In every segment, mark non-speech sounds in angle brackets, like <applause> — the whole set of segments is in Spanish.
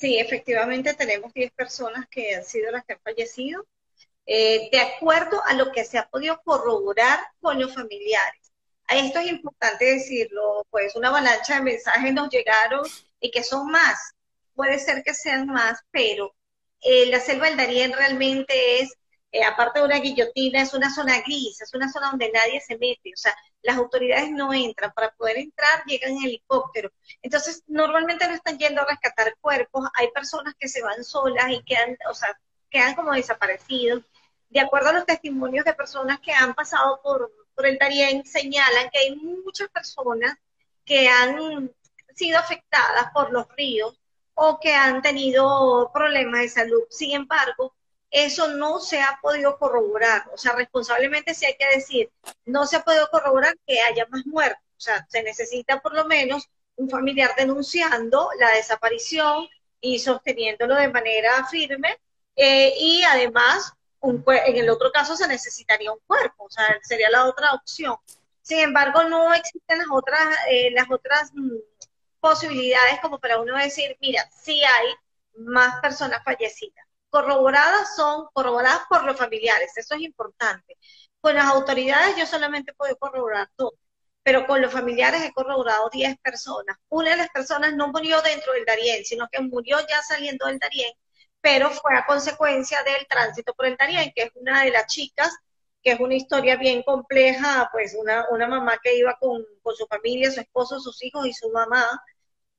Sí, efectivamente tenemos 10 personas que han sido las que han fallecido, eh, de acuerdo a lo que se ha podido corroborar con los familiares. Esto es importante decirlo, pues una avalancha de mensajes nos llegaron y que son más, puede ser que sean más, pero eh, la selva del Darién realmente es, eh, aparte de una guillotina, es una zona gris, es una zona donde nadie se mete, o sea, las autoridades no entran, para poder entrar llegan en helicóptero. Entonces, normalmente no están yendo a rescatar cuerpos, hay personas que se van solas y quedan, o sea, quedan como desaparecidos. De acuerdo a los testimonios de personas que han pasado por, por el Darién, señalan que hay muchas personas que han sido afectadas por los ríos o que han tenido problemas de salud. Sin embargo, eso no se ha podido corroborar. O sea, responsablemente sí hay que decir, no se ha podido corroborar que haya más muertos. O sea, se necesita por lo menos un familiar denunciando la desaparición y sosteniéndolo de manera firme. Eh, y además, un, en el otro caso se necesitaría un cuerpo, o sea, sería la otra opción. Sin embargo, no existen las otras, eh, las otras mm, posibilidades como para uno decir, mira, sí hay más personas fallecidas corroboradas son corroboradas por los familiares, eso es importante. Con las autoridades yo solamente puedo corroborar dos, pero con los familiares he corroborado 10 personas. Una de las personas no murió dentro del Darién, sino que murió ya saliendo del Darién, pero fue a consecuencia del tránsito por el Darién, que es una de las chicas, que es una historia bien compleja, pues una, una mamá que iba con, con su familia, su esposo, sus hijos y su mamá,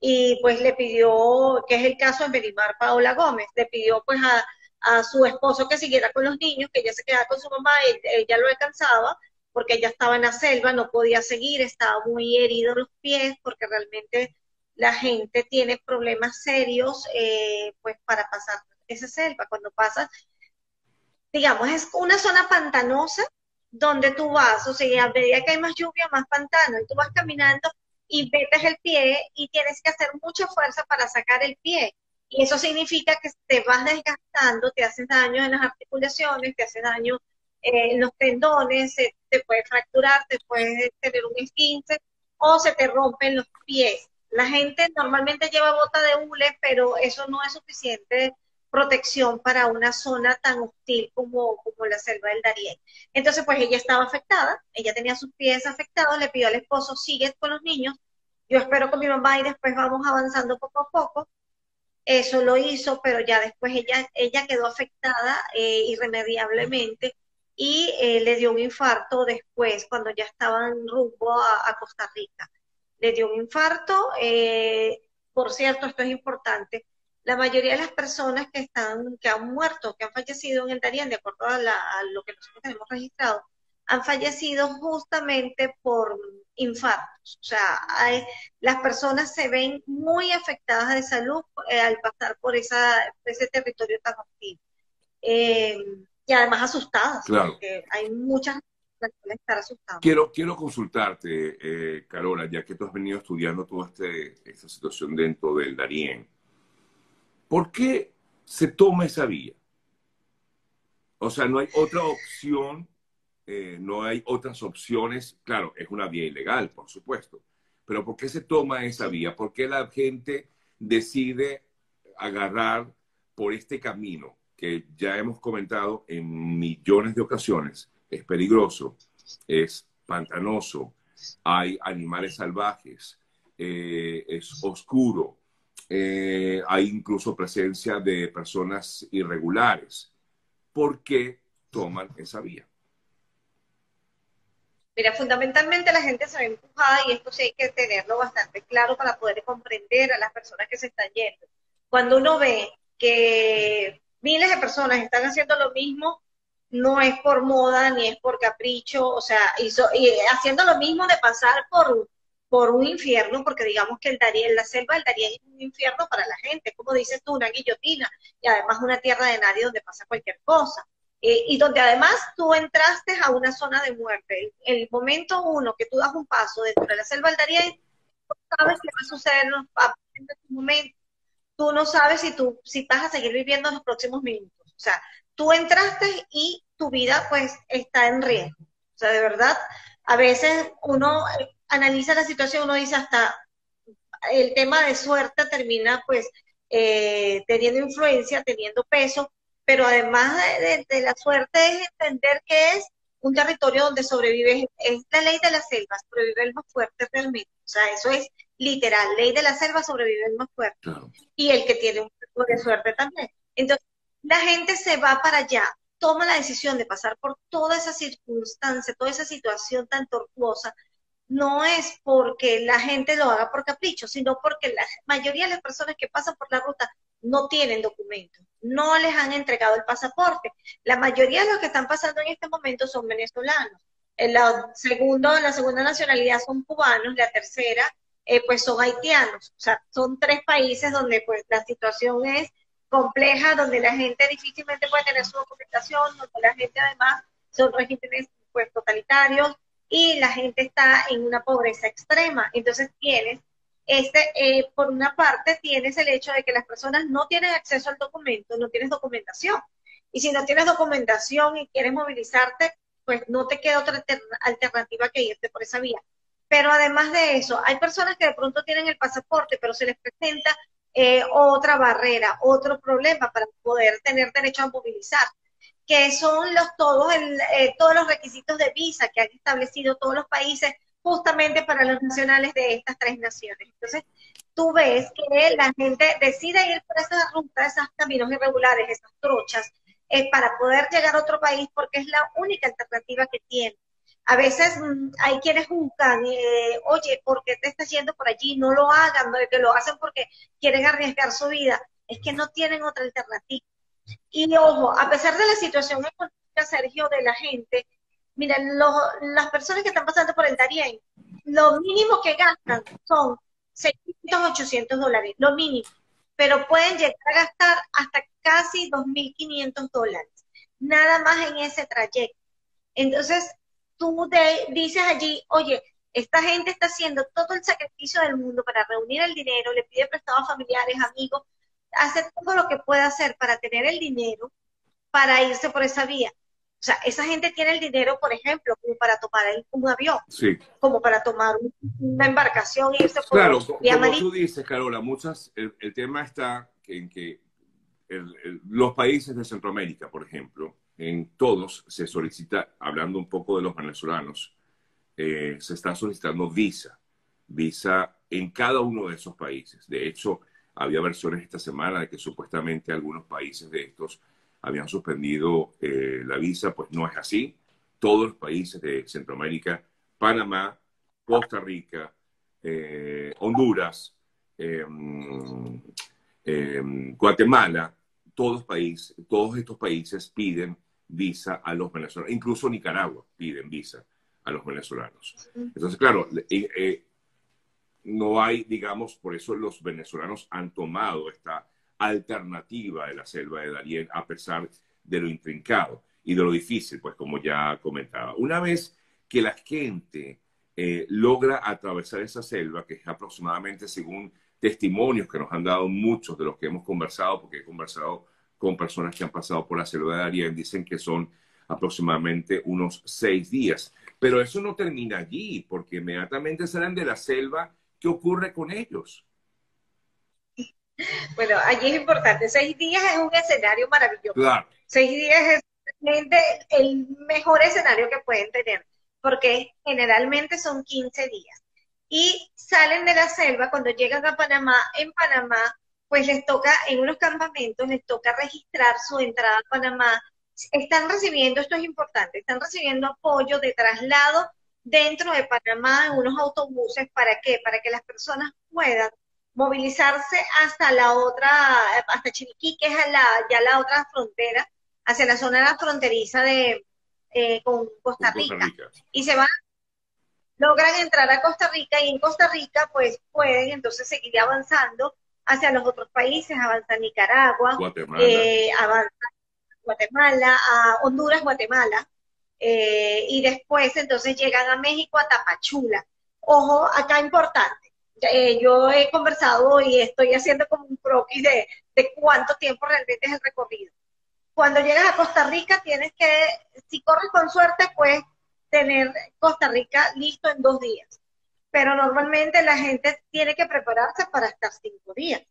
y pues le pidió, que es el caso de Merimar Paola Gómez, le pidió pues a, su esposo que siguiera con los niños, que ella se quedara con su mamá, ella lo alcanzaba, porque ella estaba en la selva, no podía seguir, estaba muy herido los pies, porque realmente la gente tiene problemas serios eh, pues para pasar esa selva. Cuando pasas, digamos, es una zona pantanosa donde tú vas, o sea, a medida que hay más lluvia, más pantano, y tú vas caminando y metes el pie y tienes que hacer mucha fuerza para sacar el pie. Y eso significa que te vas desgastando, te haces daño en las articulaciones, te hace daño eh, en los tendones, te puede fracturar, te puede tener un esguince o se te rompen los pies. La gente normalmente lleva bota de hule, pero eso no es suficiente protección para una zona tan hostil como, como la selva del Darién. Entonces, pues ella estaba afectada, ella tenía sus pies afectados, le pidió al esposo, sigue con los niños, yo espero con mi mamá y después vamos avanzando poco a poco. Eso lo hizo, pero ya después ella, ella quedó afectada eh, irremediablemente y eh, le dio un infarto después, cuando ya estaban rumbo a, Costa Rica. Le dio un infarto, eh, por cierto, esto es importante, la mayoría de las personas que están, que han muerto, que han fallecido en el Darién, de acuerdo a, lo que nosotros tenemos registrado, han fallecido justamente por infartos. O sea, las personas se ven muy afectadas de salud eh, al pasar por esa, ese territorio tan hostil. Eh, y además asustadas, claro. porque hay muchas que estar asustadas. Quiero, quiero consultarte, eh, Carola, ya que tú has venido estudiando toda este, esta situación dentro del Darién. ¿Por qué se toma esa vía? O sea, no hay otra opción, eh, no hay otras opciones. Claro, es una vía ilegal, por supuesto. Pero ¿por qué se toma esa vía? ¿Por qué la gente decide agarrar por este camino que ya hemos comentado en millones de ocasiones? Es peligroso, es pantanoso, hay animales salvajes, eh, es oscuro, eh, hay incluso presencia de personas irregulares. ¿Por qué toman esa vía? Mira, fundamentalmente la gente se ve empujada y esto sí hay que tenerlo bastante claro para poder comprender a las personas que se están yendo. Cuando uno ve que miles de personas están haciendo lo mismo, no es por moda ni es por capricho, o sea, y haciendo lo mismo de pasar por por un infierno, porque digamos que el Darién, la selva del Darién es un infierno para la gente, como dices tú, una guillotina, y además una tierra de nadie donde pasa cualquier cosa. Eh, y donde además tú entraste a una zona de muerte. El, momento uno que tú das un paso dentro de la selva del Darién, tú sabes qué va a suceder en ese momento. Tú no sabes si tú si vas a seguir viviendo en los próximos minutos. O sea, tú entraste y tu vida pues está en riesgo. O sea, de verdad, a veces uno analiza la situación, uno dice hasta el tema de suerte termina pues eh, teniendo influencia, teniendo peso, pero además de, la suerte es entender que es un territorio donde sobrevive, es la ley de la selva, sobrevive el más fuerte realmente. O sea, eso es literal, ley de la selva sobrevive el más fuerte. Y el que tiene un poco de suerte también. Entonces, la gente se va para allá, toma la decisión de pasar por toda esa circunstancia, toda esa situación tan tortuosa, no es porque la gente lo haga por capricho, sino porque la mayoría de las personas que pasan por la ruta no tienen documentos, no les han entregado el pasaporte. La mayoría de los que están pasando en este momento son venezolanos. En la, segundo, la segunda nacionalidad son cubanos, la tercera eh, pues son haitianos. O sea, son tres países donde pues la situación es compleja, donde la gente difícilmente puede tener su documentación, donde la gente además son regímenes pues totalitarios, y la gente está en una pobreza extrema. Entonces tienes, este, eh, por una parte, tienes el hecho de que las personas no tienen acceso al documento, no tienes documentación. Y si no tienes documentación y quieres movilizarte, pues no te queda otra alternativa que irte por esa vía. Pero además de eso, hay personas que de pronto tienen el pasaporte, pero se les presenta eh, otra barrera, otro problema para poder tener derecho a movilizar que son los todos, eh, todos los requisitos de visa que han establecido todos los países justamente para los nacionales de estas tres naciones. Entonces, tú ves que la gente decide ir por esa ruta, esos caminos irregulares, esas trochas, eh, para poder llegar a otro país porque es la única alternativa que tiene. A veces mm, hay quienes juzgan, eh, oye, ¿por qué te estás yendo por allí? No lo hagan, no, que lo hacen porque quieren arriesgar su vida. Es que no tienen otra alternativa. Y ojo, a pesar de la situación económica, Sergio, de la gente, miren, las personas que están pasando por el Darién, lo mínimo que gastan son 600, 800 dólares, lo mínimo, pero pueden llegar a gastar hasta casi 2.500 dólares, nada más en ese trayecto. Entonces, tú dices allí, oye, esta gente está haciendo todo el sacrificio del mundo para reunir el dinero, le pide prestado a familiares, amigos, hace todo lo que puede hacer para tener el dinero para irse por esa vía. O sea, esa gente tiene el dinero, por ejemplo, como para tomar un avión, como para tomar una embarcación e irse por Claro, como tú dices, Carola, muchas, el, tema está en que los países de Centroamérica, por ejemplo, en todos se solicita, hablando un poco de los venezolanos, eh, se está solicitando visa, visa en cada uno de esos países. De hecho, había versiones esta semana de que supuestamente algunos países de estos habían suspendido eh, la visa, pues no es así. Todos los países de Centroamérica, Panamá, Costa Rica, eh, Honduras, em, em, Guatemala, todos, países, todos estos países piden visa a los venezolanos, incluso Nicaragua piden visa a los venezolanos. Entonces, claro, eh, no hay, digamos, por eso los venezolanos han tomado esta alternativa de la selva de Darién a pesar de lo intrincado y de lo difícil, pues como ya comentaba. Una vez que la gente eh, logra atravesar esa selva, que es aproximadamente según testimonios que nos han dado muchos de los que hemos conversado, porque he conversado con personas que han pasado por la selva de Darién, dicen que son aproximadamente unos seis días. Pero eso no termina allí, porque inmediatamente salen de la selva ¿Qué ocurre con ellos? Bueno, allí es importante. Seis días es un escenario maravilloso. Claro. Seis días es el mejor escenario que pueden tener, porque generalmente son 15 días. Y salen de la selva cuando llegan a Panamá. En Panamá, pues les toca, en unos campamentos, les toca registrar su entrada a Panamá. Están recibiendo, esto es importante, están recibiendo apoyo de traslado dentro de Panamá en unos autobuses. ¿Para qué? Para que las personas puedan movilizarse hasta la otra, hasta Chiriquí, que es la, ya la otra frontera, hacia la zona fronteriza de eh, con Costa Rica. Y se van, logran entrar a Costa Rica y en Costa Rica pues pueden entonces seguir avanzando hacia los otros países, avanza Nicaragua, Guatemala, eh, avanza Guatemala, a Honduras, Guatemala, eh, y después entonces llegan a México, a Tapachula. Ojo, acá importante. Eh, yo he conversado y estoy haciendo como un croquis de, de cuánto tiempo realmente es el recorrido. Cuando llegas a Costa Rica tienes que, si corres con suerte, puedes tener Costa Rica listo en dos días. Pero normalmente la gente tiene que prepararse para estar cinco días.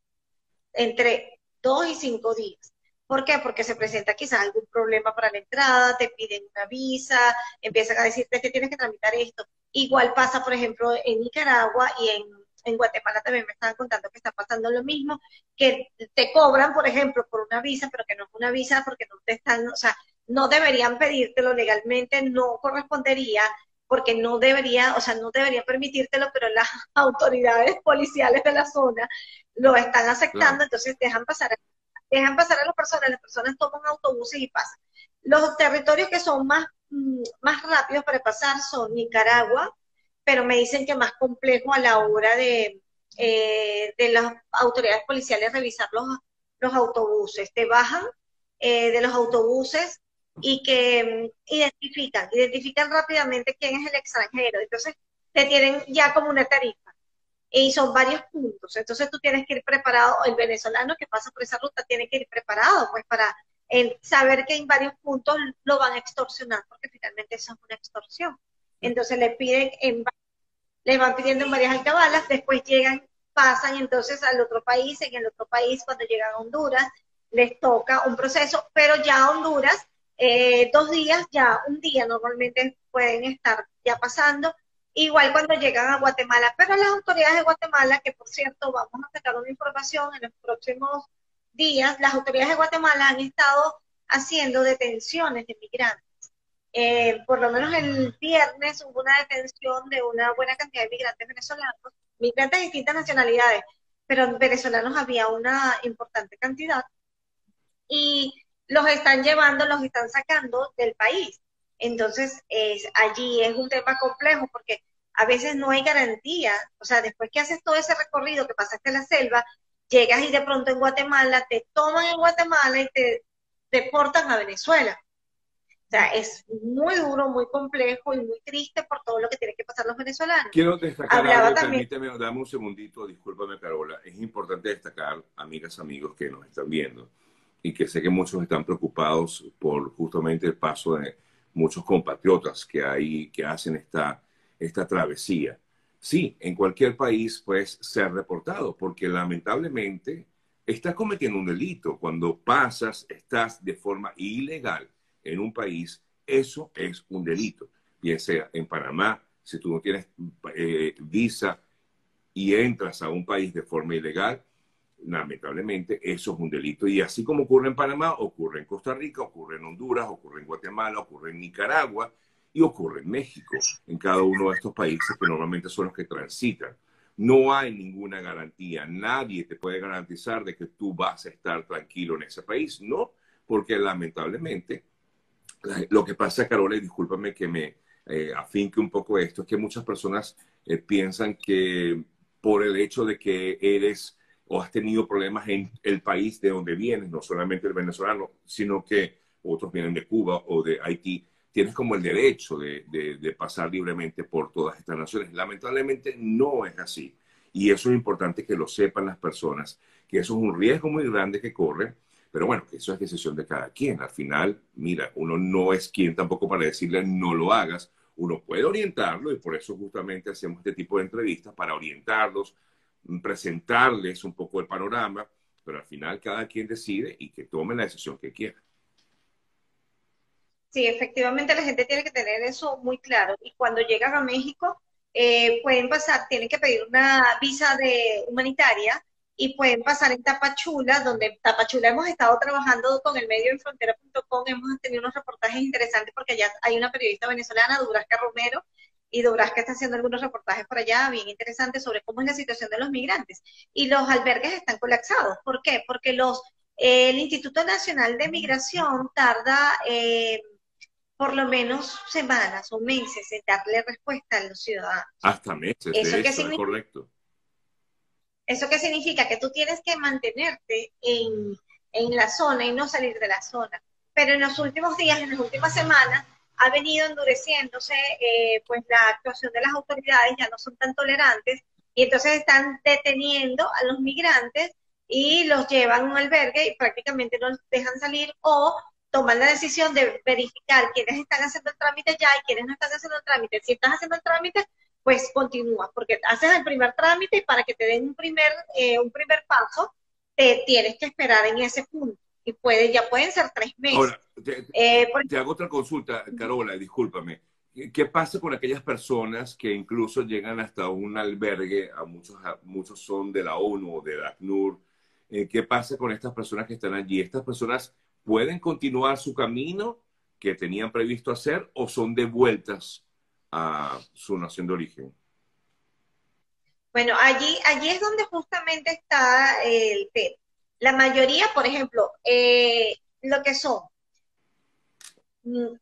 entre dos y cinco días. ¿Por qué? Porque se presenta quizás algún problema para la entrada, te piden una visa, empiezan a decirte que tienes que tramitar esto. Igual pasa, por ejemplo, en Nicaragua y en, en Guatemala también me estaban contando que está pasando lo mismo, que te cobran, por ejemplo, por una visa, pero que no es una visa porque no te están, o sea, no deberían pedírtelo legalmente, no correspondería porque no debería, o sea, no debería permitírtelo, pero las <laughs> autoridades policiales de la zona lo están aceptando, entonces dejan pasar, dejan pasar a las personas, las personas toman autobuses y pasan. Los territorios que son más, mm, más rápidos para pasar son Nicaragua, pero me dicen que más complejo a la hora de, eh, de las autoridades policiales revisar los, los autobuses. Te bajan eh, de los autobuses y que mm, identifican, identifican rápidamente quién es el extranjero. Entonces, te tienen ya como una tarifa. Y son varios puntos. Entonces, tú tienes que ir preparado, el venezolano que pasa por esa ruta tiene que ir preparado, pues, para saber que en varios puntos lo van a extorsionar, porque finalmente eso es una extorsión. Entonces, le piden, en, le van pidiendo en varias alcabalas, después llegan, pasan entonces al otro país, en el otro país, cuando llegan a Honduras, les toca un proceso, pero ya a Honduras eh, dos días, ya un día normalmente pueden estar ya pasando, igual cuando llegan a Guatemala, pero las autoridades de Guatemala, que por cierto vamos a sacar una información en los próximos días, las autoridades de Guatemala han estado haciendo detenciones de migrantes. Eh, por lo menos el viernes hubo una detención de una buena cantidad de migrantes venezolanos, migrantes de distintas nacionalidades, pero venezolanos había una importante cantidad. Y los están llevando, los están sacando del país. Entonces, es, allí es un tema complejo porque a veces no hay garantía. O sea, después que haces todo ese recorrido que pasaste la selva, llegas y de pronto en Guatemala, te toman en Guatemala y te deportan a Venezuela. O sea, es muy duro, muy complejo y muy triste por todo lo que tienen que pasar los venezolanos. Quiero destacar algo, permíteme, dame un segundito, discúlpame Carola, es importante destacar, amigas, amigos que nos están viendo, y que sé que muchos están preocupados por justamente el paso de muchos compatriotas que, hay, que hacen esta, esta travesía. Sí, en cualquier país puede ser reportado, porque lamentablemente estás cometiendo un delito. Cuando pasas, estás de forma ilegal en un país, eso es un delito. Bien sea en Panamá, si tú no tienes eh, visa y entras a un país de forma ilegal, lamentablemente eso es un delito. Y así como ocurre en Panamá, ocurre en Costa Rica, ocurre en Honduras, ocurre en Guatemala, ocurre en Nicaragua y ocurre en México, en cada uno de estos países que normalmente son los que transitan. No hay ninguna garantía, nadie te puede garantizar de que tú vas a estar tranquilo en ese país, no, porque lamentablemente lo que pasa, Carola, y discúlpame que me eh, afinque un poco esto, es que muchas personas eh, piensan que por el hecho de que eres o has tenido problemas en el país de donde vienes, no solamente el venezolano, sino que otros vienen de Cuba o de Haití, tienes como el derecho de, de, pasar libremente por todas estas naciones. Lamentablemente no es así. Y eso es importante que lo sepan las personas, que eso es un riesgo muy grande que corren, pero bueno, eso es decisión de cada quien. Al final, mira, uno no es quien tampoco para decirle no lo hagas, uno puede orientarlo y por eso justamente hacemos este tipo de entrevistas para orientarlos, presentarles un poco el panorama, pero al final cada quien decide y que tome la decisión que quiera. Sí, efectivamente la gente tiene que tener eso muy claro. Y cuando llegan a México, eh, pueden pasar, tienen que pedir una visa de humanitaria y pueden pasar en Tapachula, donde en Tapachula hemos estado trabajando con el medio en frontera.com, hemos tenido unos reportajes interesantes porque allá hay una periodista venezolana, Durasca Romero, y Dubrasca está haciendo algunos reportajes por allá bien interesantes sobre cómo es la situación de los migrantes. Y los albergues están colapsados. ¿Por qué? Porque los, el Instituto Nacional de Migración tarda eh, por lo menos semanas o meses en darle respuesta a los ciudadanos. Hasta meses, ¿Eso qué es correcto. ¿Eso qué significa? Que tú tienes que mantenerte en, en la zona y no salir de la zona. Pero en los últimos días, en las últimas semanas, ha venido endureciéndose, eh, pues la actuación de las autoridades ya no son tan tolerantes y entonces están deteniendo a los migrantes y los llevan a un albergue y prácticamente no los dejan salir o toman la decisión de verificar quiénes están haciendo el trámite ya y quiénes no están haciendo el trámite. Si estás haciendo el trámite, pues continúa, porque haces el primer trámite y para que te den un primer, eh, un primer paso, te tienes que esperar en ese punto. Y puede, ya pueden ser tres meses. Ahora, te, eh, te hago otra consulta, Carola, discúlpame. ¿Qué pasa con aquellas personas que incluso llegan hasta un albergue? A muchos, muchos son de la ONU o de la ACNUR. Eh, ¿Qué pasa con estas personas que están allí? ¿Estas personas pueden continuar su camino que tenían previsto hacer o son devueltas a su nación de origen? Bueno, allí, allí es donde justamente está el tema. La mayoría, por ejemplo, eh, lo que son mm,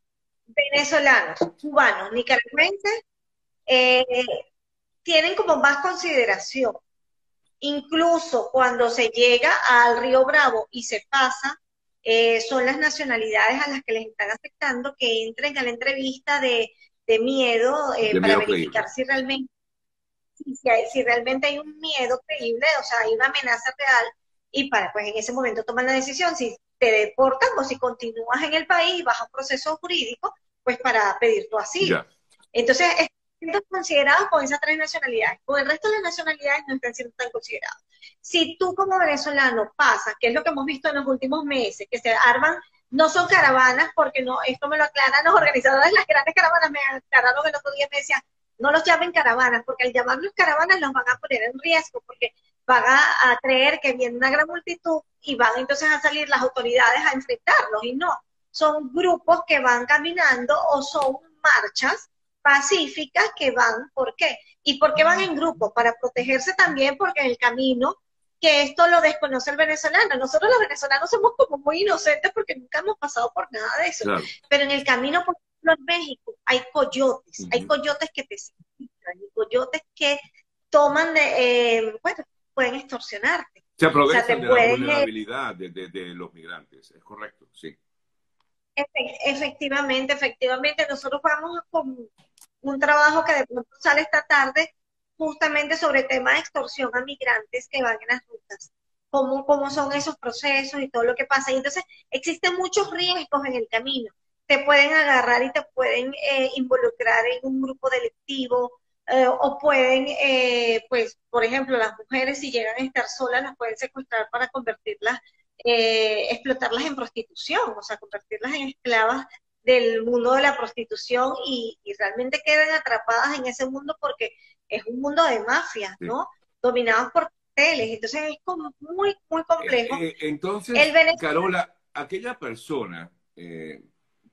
venezolanos, cubanos, nicaragüenses, eh, tienen como más consideración. Incluso cuando se llega al Río Bravo y se pasa, eh, son las nacionalidades a las que les están afectando que entren a la entrevista de, miedo eh, para verificar si realmente, si, hay, si realmente hay un miedo creíble, o sea, hay una amenaza real, y para, pues en ese momento toman la decisión si te deportan o si continúas en el país y vas a un proceso jurídico, pues para pedir tu asilo. Entonces, están considerados con esas tres nacionalidades. Con el resto de las nacionalidades no están siendo tan considerados. Si tú como venezolano pasas, que es lo que hemos visto en los últimos meses, que se arman, no son caravanas, porque no, esto me lo aclaran los organizadores de las grandes caravanas, me aclararon el otro día, me decían, no los llamen caravanas, porque al llamarlos caravanas los van a poner en riesgo, porque van a, creer que viene una gran multitud y van entonces a salir las autoridades a enfrentarlos, y no, son grupos que van caminando o son marchas pacíficas que van, ¿por qué? ¿Y por qué van en grupo? Para protegerse también porque en el camino, que esto lo desconoce el venezolano, nosotros los venezolanos somos como muy inocentes porque nunca hemos pasado por nada de eso, pero en el camino, por ejemplo, en México hay coyotes, hay coyotes que te siguen, hay coyotes que toman, de, eh, bueno, pueden extorsionarte. Se aprovechan de la vulnerabilidad de, los migrantes, es correcto, sí. Efectivamente, efectivamente, nosotros vamos con un trabajo que de pronto sale esta tarde justamente sobre el tema de extorsión a migrantes que van en las rutas, cómo, cómo son esos procesos y todo lo que pasa. Y entonces existen muchos riesgos en el camino. Te pueden agarrar y te pueden eh, involucrar en un grupo delictivo, eh, o pueden, eh, pues, por ejemplo, las mujeres si llegan a estar solas, las pueden secuestrar para convertirlas, explotarlas en prostitución, o sea, convertirlas en esclavas del mundo de la prostitución y, realmente quedan atrapadas en ese mundo porque es un mundo de mafias, ¿no? Dominados por teles, entonces es como muy, muy complejo. Eh, eh, entonces, Carola, aquella persona eh,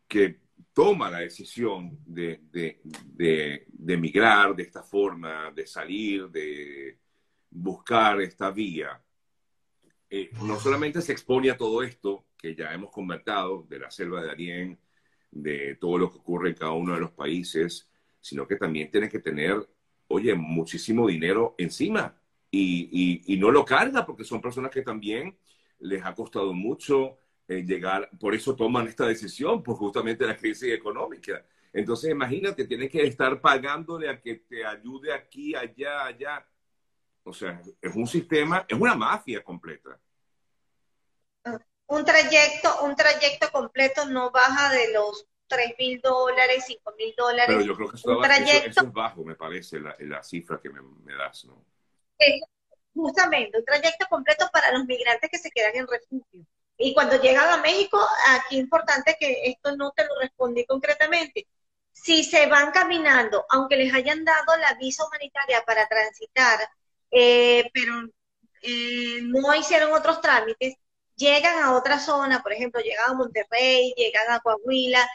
que toma la decisión de, de, de, de emigrar de esta forma, de salir, de buscar esta vía, no solamente se expone a todo esto que ya hemos comentado de la selva de Arién, de todo lo que ocurre en cada uno de los países, sino que también tiene que tener, oye, muchísimo dinero encima. Y, y, no lo carga porque son personas que también les ha costado mucho eh, llegar, por eso toman esta decisión, por justamente la crisis económica. Entonces, imagínate, tienes que estar pagándole a que te ayude aquí, allá, allá. O sea, es un sistema, es una mafia completa un trayecto, un trayecto completo no baja de los 3 mil dólares, 5 mil dólares. Pero yo creo que eso, trayecto, es bajo, me parece, la, cifra que me, das, ¿no? justamente, un trayecto completo para los migrantes que se quedan en refugio. Y cuando llegan a México, aquí es importante que esto no te lo respondí concretamente. Si se van caminando, aunque les hayan dado la visa humanitaria para transitar, eh, pero eh, no hicieron otros trámites, llegan a otra zona, por ejemplo, llegan a Monterrey, llegan a Coahuila,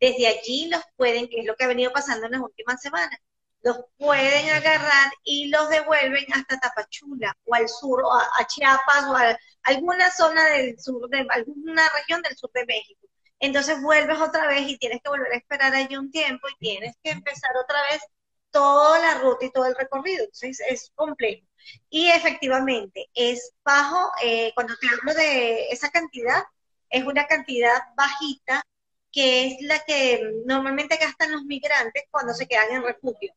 desde allí los pueden, que es lo que ha venido pasando en las últimas semanas, los pueden agarrar y los devuelven hasta Tapachula o al sur, o a, Chiapas o a alguna zona del sur, de alguna región del sur de México. Entonces vuelves otra vez y tienes que volver a esperar allí un tiempo y tienes que empezar otra vez toda la ruta y todo el recorrido. Entonces es complejo. Y efectivamente, es bajo, eh, cuando te hablo de esa cantidad, es una cantidad bajita que es la que normalmente gastan los migrantes cuando se quedan en refugio.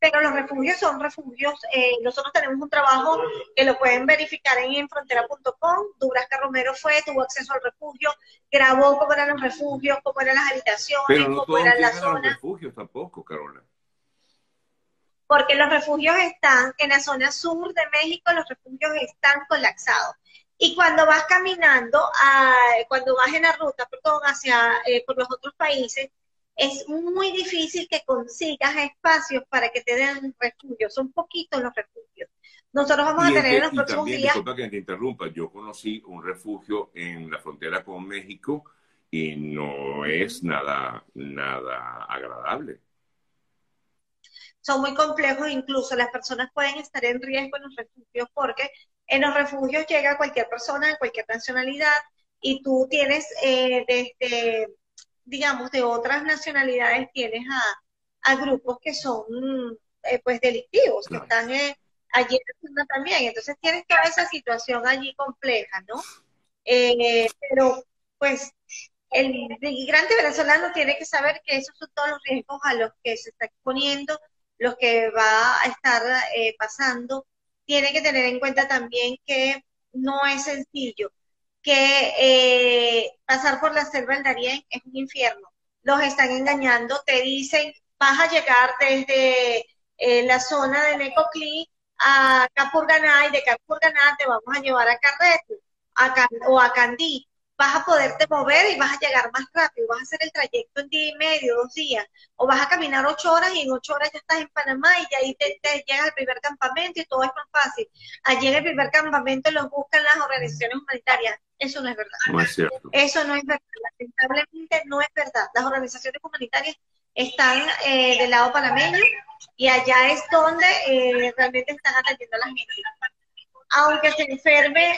Pero los refugios son refugios, eh, nosotros tenemos un trabajo que lo pueden verificar en enfrontera.com, Dubrasca Romero fue, tuvo acceso al refugio, grabó cómo eran los refugios, cómo eran las habitaciones, cómo eran las zonas. refugios tampoco, Carola porque los refugios están en la zona sur de México, los refugios están colapsados. Y cuando vas caminando, a, cuando vas en la ruta, perdón, hacia eh, por los otros países, es muy difícil que consigas espacios para que te den refugio. Son poquitos los refugios. Nosotros vamos a tener en los próximos también, días. Disculpa que te interrumpa, yo conocí un refugio en la frontera con México y no es nada, nada agradable. Son muy complejos, incluso las personas pueden estar en riesgo en los refugios porque en los refugios llega cualquier persona de cualquier nacionalidad y tú tienes eh, desde, digamos, de otras nacionalidades, tienes a, a grupos que son eh, pues delictivos, que están eh, allí en la también. Entonces tienes toda esa situación allí compleja, ¿no? Eh, pero pues el migrante venezolano tiene que saber que esos son todos los riesgos a los que se está exponiendo, los que va a estar eh, pasando. Tiene que tener en cuenta también que no es sencillo, que eh, pasar por la selva del Darién es un infierno. Los están engañando, te dicen, vas a llegar desde eh, la zona de Necoclí a Capurganá y de Capurganá te vamos a llevar a Carreto o a Candí vas a poderte mover y vas a llegar más rápido, vas a hacer el trayecto en día y medio, dos días, o vas a caminar ocho horas y en ocho horas ya estás en Panamá y ahí te, llegas al primer campamento y todo es más fácil. Allí en el primer campamento los buscan las organizaciones humanitarias. Eso no es verdad. No es cierto. Eso no es verdad. Lamentablemente no es verdad. Las organizaciones humanitarias están eh, del lado panameño y allá es donde eh, realmente están atendiendo a la gente. Aunque se enferme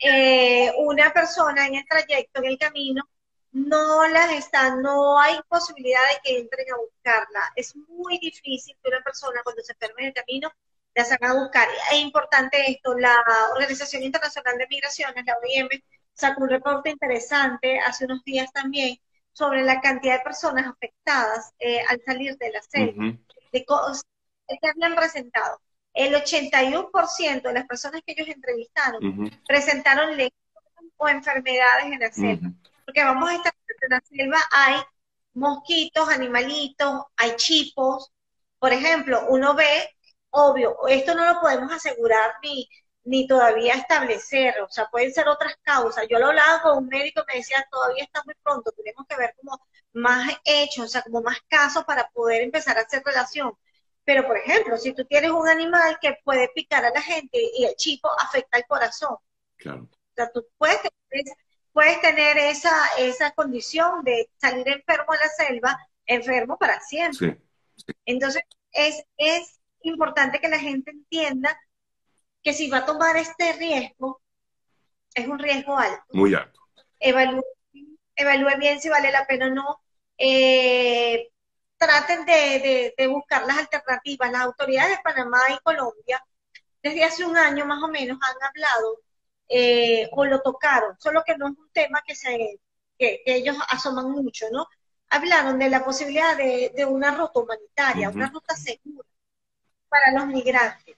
eh, una persona en el trayecto, en el camino, no las están, no hay posibilidad de que entren a buscarla. Es muy difícil que una persona cuando se enferme en el camino la salga a buscar. Es importante esto, la Organización Internacional de Migraciones, la OIM, sacó un reporte interesante hace unos días también sobre la cantidad de personas afectadas eh, al salir de la selva, de cosas que habían presentado el 81% de las personas que ellos entrevistaron presentaron lesiones o enfermedades en la selva. Porque vamos a estar en la selva, hay mosquitos, animalitos, hay chipos. Por ejemplo, uno ve, obvio, esto no lo podemos asegurar ni, ni todavía establecer, o sea, pueden ser otras causas. Yo lo hablaba con un médico, me decía, todavía está muy pronto, tenemos que ver como más hechos, o sea, como más casos para poder empezar a hacer relación. Pero, por ejemplo, si tú tienes un animal que puede picar a la gente y el chico afecta el corazón. Claro. O sea, tú puedes tener, puedes tener esa, esa condición de salir enfermo en la selva, enfermo para siempre. Entonces, es, es importante que la gente entienda que si va a tomar este riesgo, es un riesgo alto. Muy alto. Evalúe, evalúe bien si vale la pena o no. Eh, traten de, buscar las alternativas. Las autoridades de Panamá y Colombia, desde hace un año más o menos, han hablado eh, o lo tocaron, solo que no es un tema que, se, que, ellos asoman mucho, ¿no? Hablaron de la posibilidad de, una ruta humanitaria, una ruta segura para los migrantes.